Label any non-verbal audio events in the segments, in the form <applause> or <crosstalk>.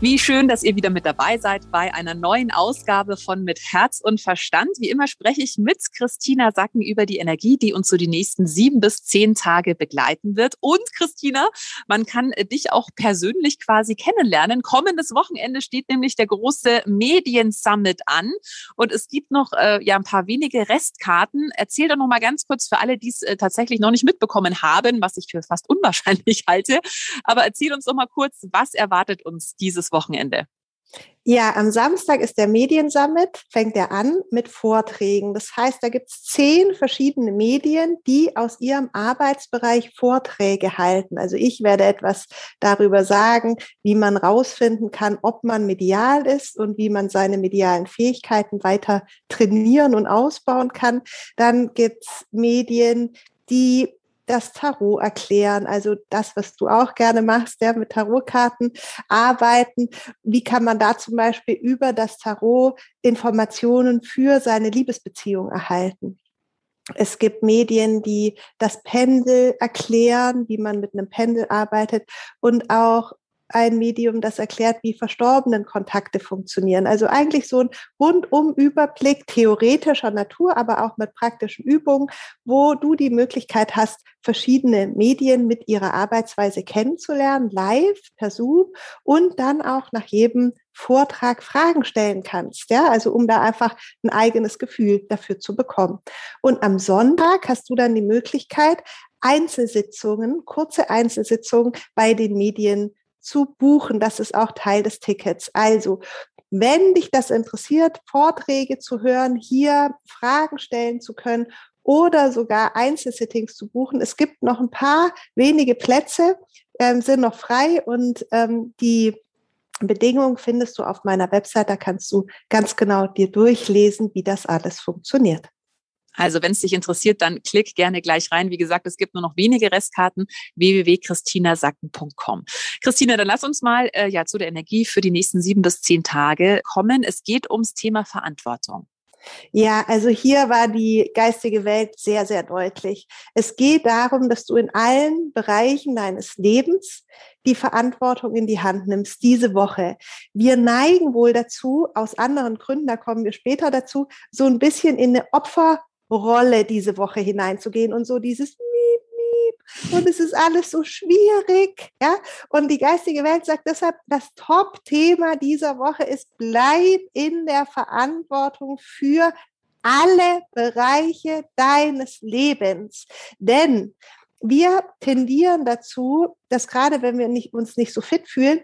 Wie schön, dass ihr wieder mit dabei seid bei einer neuen Ausgabe von Mit Herz und Verstand. Wie immer spreche ich mit Christina Sacken über die Energie, die uns so die nächsten sieben bis zehn Tage begleiten wird. Und Christina, man kann dich auch persönlich quasi kennenlernen. Kommendes Wochenende steht nämlich der große Medien-Summit an und es gibt noch äh, ja ein paar wenige Restkarten. Erzähl doch noch mal ganz kurz für alle, die es äh, tatsächlich noch nicht mitbekommen haben, was ich für fast unwahrscheinlich <laughs> halte. Aber erzähl uns doch mal kurz, was erwartet uns dieses Wochenende? Ja, am Samstag ist der Mediensummit, fängt er an mit Vorträgen. Das heißt, da gibt es zehn verschiedene Medien, die aus ihrem Arbeitsbereich Vorträge halten. Also ich werde etwas darüber sagen, wie man rausfinden kann, ob man medial ist und wie man seine medialen Fähigkeiten weiter trainieren und ausbauen kann. Dann gibt es Medien, die das Tarot erklären, also das, was du auch gerne machst, ja, mit Tarotkarten arbeiten. Wie kann man da zum Beispiel über das Tarot Informationen für seine Liebesbeziehung erhalten? Es gibt Medien, die das Pendel erklären, wie man mit einem Pendel arbeitet und auch ein Medium, das erklärt, wie verstorbenen Kontakte funktionieren. Also eigentlich so ein rundum Überblick theoretischer Natur, aber auch mit praktischen Übungen, wo du die Möglichkeit hast, verschiedene Medien mit ihrer Arbeitsweise kennenzulernen, live, per Zoom und dann auch nach jedem Vortrag Fragen stellen kannst, ja, also um da einfach ein eigenes Gefühl dafür zu bekommen. Und am Sonntag hast du dann die Möglichkeit, Einzelsitzungen, kurze Einzelsitzungen bei den Medien zu buchen. Das ist auch Teil des Tickets. Also, wenn dich das interessiert, Vorträge zu hören, hier Fragen stellen zu können oder sogar Einzelsittings zu buchen. Es gibt noch ein paar wenige Plätze, ähm, sind noch frei und ähm, die Bedingungen findest du auf meiner Website. Da kannst du ganz genau dir durchlesen, wie das alles funktioniert. Also wenn es dich interessiert, dann klick gerne gleich rein. Wie gesagt, es gibt nur noch wenige Restkarten www.christinasacken.com. Christina, dann lass uns mal äh, ja zu der Energie für die nächsten sieben bis zehn Tage kommen. Es geht ums Thema Verantwortung. Ja, also hier war die geistige Welt sehr, sehr deutlich. Es geht darum, dass du in allen Bereichen deines Lebens die Verantwortung in die Hand nimmst, diese Woche. Wir neigen wohl dazu, aus anderen Gründen, da kommen wir später dazu, so ein bisschen in eine Opfer Rolle diese Woche hineinzugehen und so dieses Miep, Miep und es ist alles so schwierig, ja. Und die geistige Welt sagt deshalb, das Top-Thema dieser Woche ist, bleib in der Verantwortung für alle Bereiche deines Lebens. Denn wir tendieren dazu, dass gerade wenn wir nicht, uns nicht so fit fühlen,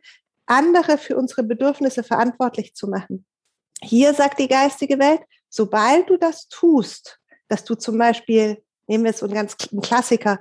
andere für unsere Bedürfnisse verantwortlich zu machen. Hier sagt die geistige Welt, sobald du das tust, dass du zum Beispiel, nehmen wir so einen ganz einen Klassiker,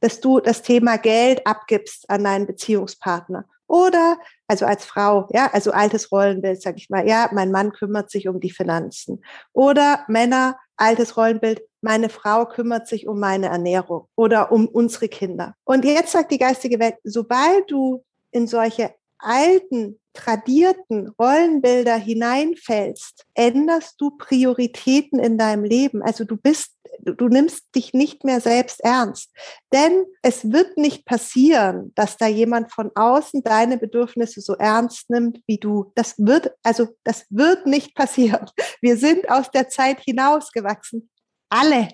dass du das Thema Geld abgibst an deinen Beziehungspartner. Oder, also als Frau, ja, also altes Rollenbild, sag ich mal, ja, mein Mann kümmert sich um die Finanzen. Oder Männer, altes Rollenbild, meine Frau kümmert sich um meine Ernährung oder um unsere Kinder. Und jetzt sagt die geistige Welt, sobald du in solche alten, tradierten Rollenbilder hineinfällst, änderst du Prioritäten in deinem Leben. Also du bist, du nimmst dich nicht mehr selbst ernst. Denn es wird nicht passieren, dass da jemand von außen deine Bedürfnisse so ernst nimmt wie du. Das wird, also das wird nicht passieren. Wir sind aus der Zeit hinausgewachsen. Alle.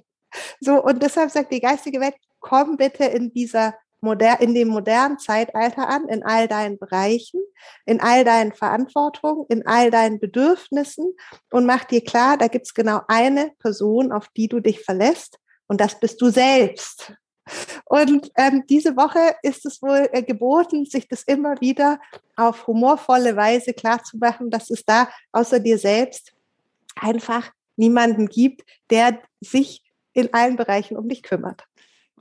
So, und deshalb sagt die geistige Welt, komm bitte in dieser moder in dem modernen Zeitalter an, in all deinen Bereichen, in all deinen Verantwortungen, in all deinen Bedürfnissen und mach dir klar, da gibt's genau eine Person, auf die du dich verlässt und das bist du selbst. Und ähm, diese Woche ist es wohl äh, geboten, sich das immer wieder auf humorvolle Weise klarzumachen, dass es da außer dir selbst einfach niemanden gibt, der sich in allen Bereichen um dich kümmert.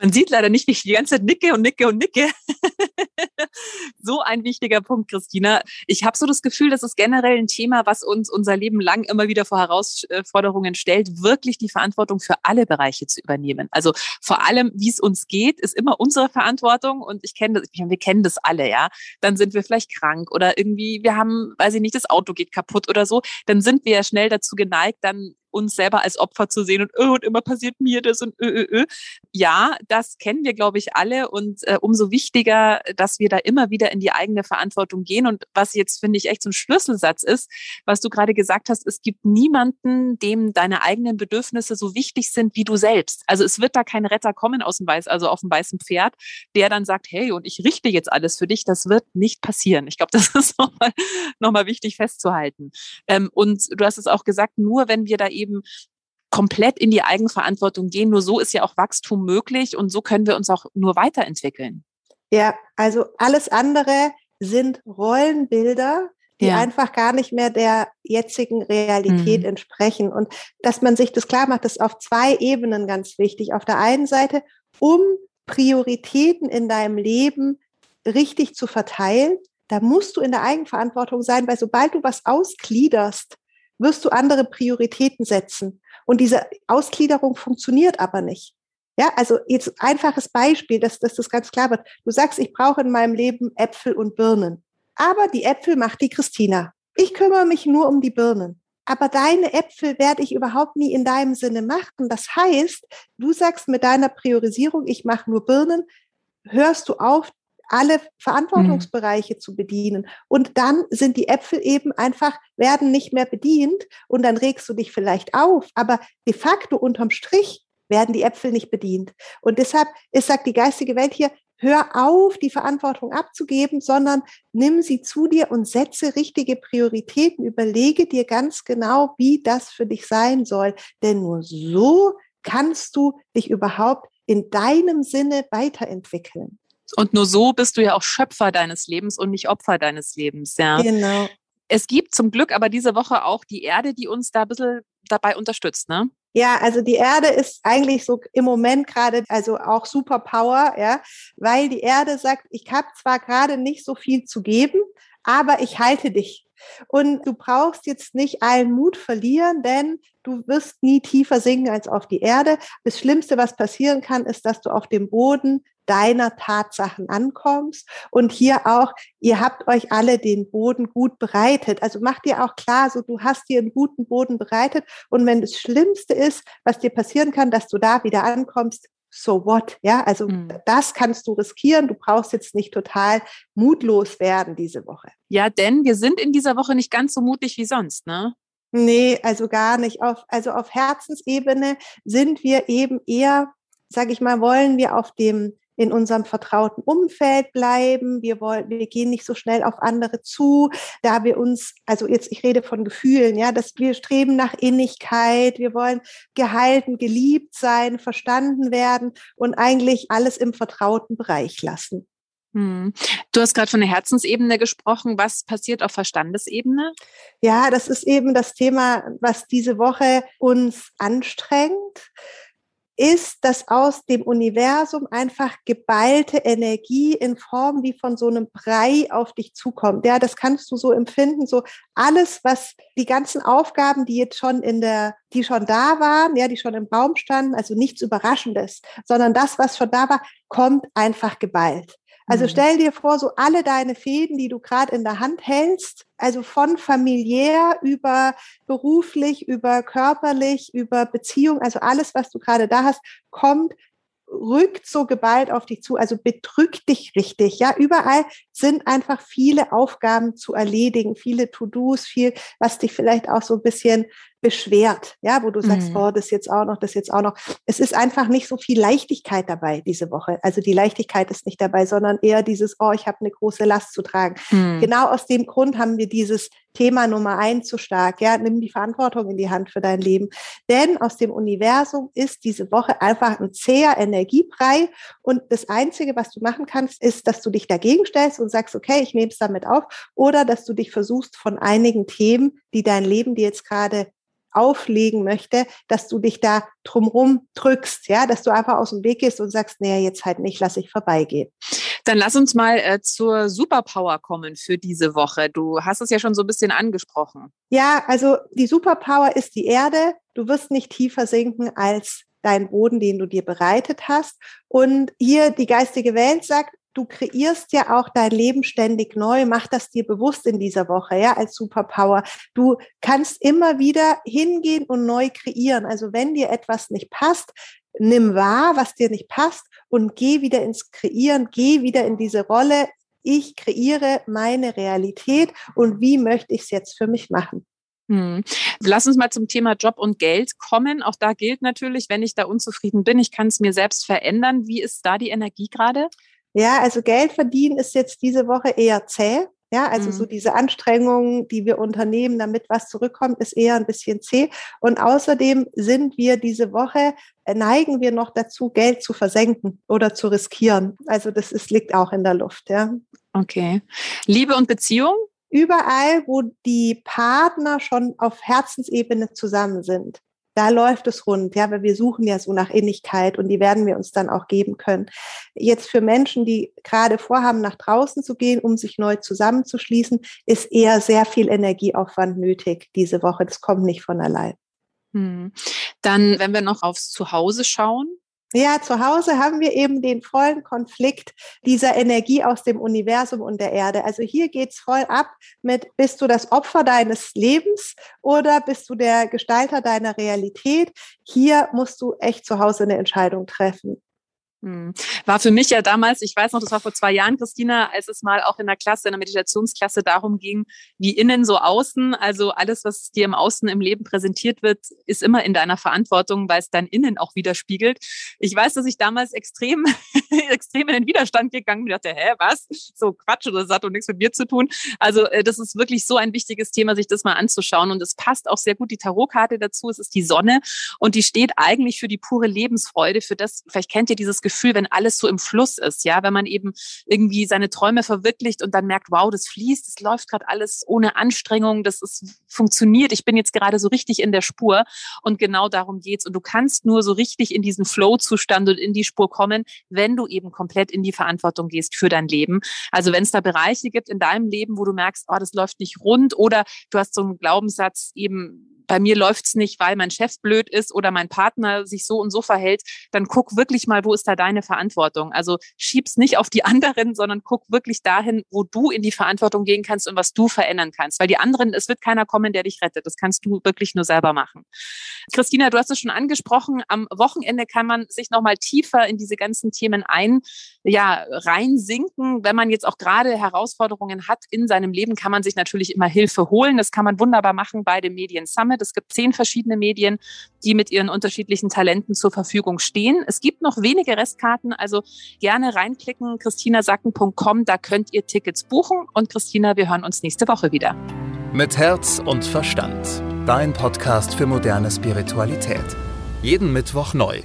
Man sieht leider nicht, wie ich die ganze Zeit nicke und nicke und nicke. <laughs> so ein wichtiger Punkt, Christina. Ich habe so das Gefühl, das ist generell ein Thema, was uns unser Leben lang immer wieder vor Herausforderungen stellt, wirklich die Verantwortung für alle Bereiche zu übernehmen. Also vor allem, wie es uns geht, ist immer unsere Verantwortung. Und ich kenne das, wir kennen das alle, ja. Dann sind wir vielleicht krank oder irgendwie, wir haben, weiß ich nicht, das Auto geht kaputt oder so. Dann sind wir ja schnell dazu geneigt, dann uns selber als Opfer zu sehen und, oh, und immer passiert mir das und ö, ö, ö. Ja, das kennen wir, glaube ich, alle und äh, umso wichtiger, dass wir da immer wieder in die eigene Verantwortung gehen und was jetzt, finde ich, echt so ein Schlüsselsatz ist, was du gerade gesagt hast, es gibt niemanden, dem deine eigenen Bedürfnisse so wichtig sind wie du selbst. Also es wird da kein Retter kommen aus dem Weiß, also auf dem weißen Pferd, der dann sagt, hey, und ich richte jetzt alles für dich. Das wird nicht passieren. Ich glaube, <laughs> das ist nochmal noch mal wichtig festzuhalten. Ähm, und du hast es auch gesagt, nur wenn wir da eben eben komplett in die Eigenverantwortung gehen. Nur so ist ja auch Wachstum möglich und so können wir uns auch nur weiterentwickeln. Ja, also alles andere sind Rollenbilder, die ja. einfach gar nicht mehr der jetzigen Realität mhm. entsprechen. Und dass man sich das klar macht, ist auf zwei Ebenen ganz wichtig. Auf der einen Seite, um Prioritäten in deinem Leben richtig zu verteilen, da musst du in der Eigenverantwortung sein, weil sobald du was ausgliederst, wirst du andere Prioritäten setzen. Und diese Ausgliederung funktioniert aber nicht. Ja, also jetzt einfaches Beispiel, dass, dass das ganz klar wird. Du sagst, ich brauche in meinem Leben Äpfel und Birnen. Aber die Äpfel macht die Christina. Ich kümmere mich nur um die Birnen. Aber deine Äpfel werde ich überhaupt nie in deinem Sinne machen. Das heißt, du sagst mit deiner Priorisierung, ich mache nur Birnen, hörst du auf, alle Verantwortungsbereiche mhm. zu bedienen. Und dann sind die Äpfel eben einfach, werden nicht mehr bedient und dann regst du dich vielleicht auf. Aber de facto unterm Strich werden die Äpfel nicht bedient. Und deshalb ist, sagt die geistige Welt hier, hör auf, die Verantwortung abzugeben, sondern nimm sie zu dir und setze richtige Prioritäten. Überlege dir ganz genau, wie das für dich sein soll. Denn nur so kannst du dich überhaupt in deinem Sinne weiterentwickeln. Und nur so bist du ja auch Schöpfer deines Lebens und nicht Opfer deines Lebens, ja. Genau. Es gibt zum Glück aber diese Woche auch die Erde, die uns da ein bisschen dabei unterstützt, ne? Ja, also die Erde ist eigentlich so im Moment gerade, also auch Superpower, ja, weil die Erde sagt, ich habe zwar gerade nicht so viel zu geben, aber ich halte dich. Und du brauchst jetzt nicht allen Mut verlieren, denn du wirst nie tiefer sinken als auf die Erde. Das Schlimmste, was passieren kann, ist, dass du auf dem Boden deiner Tatsachen ankommst. Und hier auch, ihr habt euch alle den Boden gut bereitet. Also mach dir auch klar, so du hast dir einen guten Boden bereitet. Und wenn das Schlimmste ist, was dir passieren kann, dass du da wieder ankommst, so what? Ja, also mhm. das kannst du riskieren. Du brauchst jetzt nicht total mutlos werden diese Woche. Ja, denn wir sind in dieser Woche nicht ganz so mutig wie sonst, ne? Nee, also gar nicht. Auf, also auf Herzensebene sind wir eben eher, sag ich mal, wollen wir auf dem in unserem vertrauten Umfeld bleiben. Wir wollen, wir gehen nicht so schnell auf andere zu, da wir uns, also jetzt, ich rede von Gefühlen, ja, dass wir streben nach Innigkeit. Wir wollen gehalten, geliebt sein, verstanden werden und eigentlich alles im vertrauten Bereich lassen. Hm. Du hast gerade von der Herzensebene gesprochen. Was passiert auf Verstandesebene? Ja, das ist eben das Thema, was diese Woche uns anstrengt ist, dass aus dem Universum einfach geballte Energie in Form wie von so einem Brei auf dich zukommt. Ja, das kannst du so empfinden, so alles, was die ganzen Aufgaben, die jetzt schon in der, die schon da waren, ja, die schon im Raum standen, also nichts Überraschendes, sondern das, was schon da war, kommt einfach geballt. Also mhm. stell dir vor, so alle deine Fäden, die du gerade in der Hand hältst, also von familiär über beruflich, über körperlich, über Beziehung, also alles, was du gerade da hast, kommt rückt so geballt auf dich zu, also bedrückt dich richtig. Ja, überall sind einfach viele Aufgaben zu erledigen, viele To-Dos, viel, was dich vielleicht auch so ein bisschen beschwert, ja, wo du sagst, mhm. oh, das jetzt auch noch, das jetzt auch noch. Es ist einfach nicht so viel Leichtigkeit dabei diese Woche. Also die Leichtigkeit ist nicht dabei, sondern eher dieses, oh, ich habe eine große Last zu tragen. Mhm. Genau aus dem Grund haben wir dieses Thema Nummer eins so stark. Ja, nimm die Verantwortung in die Hand für dein Leben. Denn aus dem Universum ist diese Woche einfach ein zäher Energiebrei. Und das Einzige, was du machen kannst, ist, dass du dich dagegen stellst und sagst, okay, ich nehme es damit auf. Oder dass du dich versuchst, von einigen Themen, die dein Leben dir jetzt gerade auflegen möchte, dass du dich da drumrum drückst, ja, dass du einfach aus dem Weg gehst und sagst, nee, jetzt halt nicht, lass ich vorbeigehen. Dann lass uns mal äh, zur Superpower kommen für diese Woche. Du hast es ja schon so ein bisschen angesprochen. Ja, also die Superpower ist die Erde. Du wirst nicht tiefer sinken als dein Boden, den du dir bereitet hast. Und hier die geistige Welt sagt, du kreierst ja auch dein Leben ständig neu. Mach das dir bewusst in dieser Woche, ja, als Superpower. Du kannst immer wieder hingehen und neu kreieren. Also wenn dir etwas nicht passt, nimm wahr, was dir nicht passt und geh wieder ins Kreieren, geh wieder in diese Rolle. Ich kreiere meine Realität und wie möchte ich es jetzt für mich machen? Hm. Lass uns mal zum Thema Job und Geld kommen. Auch da gilt natürlich, wenn ich da unzufrieden bin, ich kann es mir selbst verändern. Wie ist da die Energie gerade? Ja, also Geld verdienen ist jetzt diese Woche eher zäh. Ja, also mhm. so diese Anstrengungen, die wir unternehmen, damit was zurückkommt, ist eher ein bisschen zäh. Und außerdem sind wir diese Woche, äh, neigen wir noch dazu, Geld zu versenken oder zu riskieren. Also das ist, liegt auch in der Luft, ja. Okay. Liebe und Beziehung? Überall, wo die Partner schon auf Herzensebene zusammen sind da läuft es rund, ja, weil wir suchen ja so nach Innigkeit und die werden wir uns dann auch geben können. Jetzt für Menschen, die gerade vorhaben, nach draußen zu gehen, um sich neu zusammenzuschließen, ist eher sehr viel Energieaufwand nötig diese Woche. Das kommt nicht von allein. Hm. Dann, wenn wir noch aufs Zuhause schauen, ja, zu Hause haben wir eben den vollen Konflikt dieser Energie aus dem Universum und der Erde. Also hier geht's voll ab mit, bist du das Opfer deines Lebens oder bist du der Gestalter deiner Realität? Hier musst du echt zu Hause eine Entscheidung treffen. Hm. War für mich ja damals, ich weiß noch, das war vor zwei Jahren, Christina, als es mal auch in der Klasse, in der Meditationsklasse darum ging, wie innen so außen, also alles, was dir im Außen im Leben präsentiert wird, ist immer in deiner Verantwortung, weil es dein Innen auch widerspiegelt. Ich weiß, dass ich damals extrem, <laughs> extrem in den Widerstand gegangen bin, dachte, hä, was? So Quatsch oder hat doch nichts mit mir zu tun. Also äh, das ist wirklich so ein wichtiges Thema, sich das mal anzuschauen und es passt auch sehr gut die Tarotkarte dazu. Es ist die Sonne und die steht eigentlich für die pure Lebensfreude, für das, vielleicht kennt ihr dieses Gefühl, Gefühl, wenn alles so im Fluss ist, ja, wenn man eben irgendwie seine Träume verwirklicht und dann merkt, wow, das fließt, das läuft gerade alles ohne Anstrengung, das ist funktioniert, ich bin jetzt gerade so richtig in der Spur und genau darum geht's und du kannst nur so richtig in diesen Flow-Zustand und in die Spur kommen, wenn du eben komplett in die Verantwortung gehst für dein Leben. Also wenn es da Bereiche gibt in deinem Leben, wo du merkst, oh, das läuft nicht rund oder du hast so einen Glaubenssatz eben bei mir läuft's nicht, weil mein Chef blöd ist oder mein Partner sich so und so verhält, dann guck wirklich mal, wo ist da deine Verantwortung? Also schieb's nicht auf die <laughs> anderen, sondern guck wirklich dahin, wo du in die Verantwortung gehen kannst und was du verändern kannst. Weil die anderen, es wird keiner kommen, der dich rettet. Das kannst du wirklich nur selber machen. Christina, du hast es schon angesprochen. Am Wochenende kann man sich nochmal tiefer in diese ganzen Themen ein, ja, reinsinken. Wenn man jetzt auch gerade Herausforderungen hat in seinem Leben, kann man sich natürlich immer Hilfe holen. Das kann man wunderbar machen bei dem Medien Summit. Es gibt zehn verschiedene Medien, die mit ihren unterschiedlichen Talenten zur Verfügung stehen. Es gibt noch wenige Restkarten, also gerne reinklicken, christinasacken.com, da könnt ihr Tickets buchen. Und Christina, wir hören uns nächste Woche wieder. Mit Herz und Verstand. Dein Podcast für moderne Spiritualität. Jeden Mittwoch neu.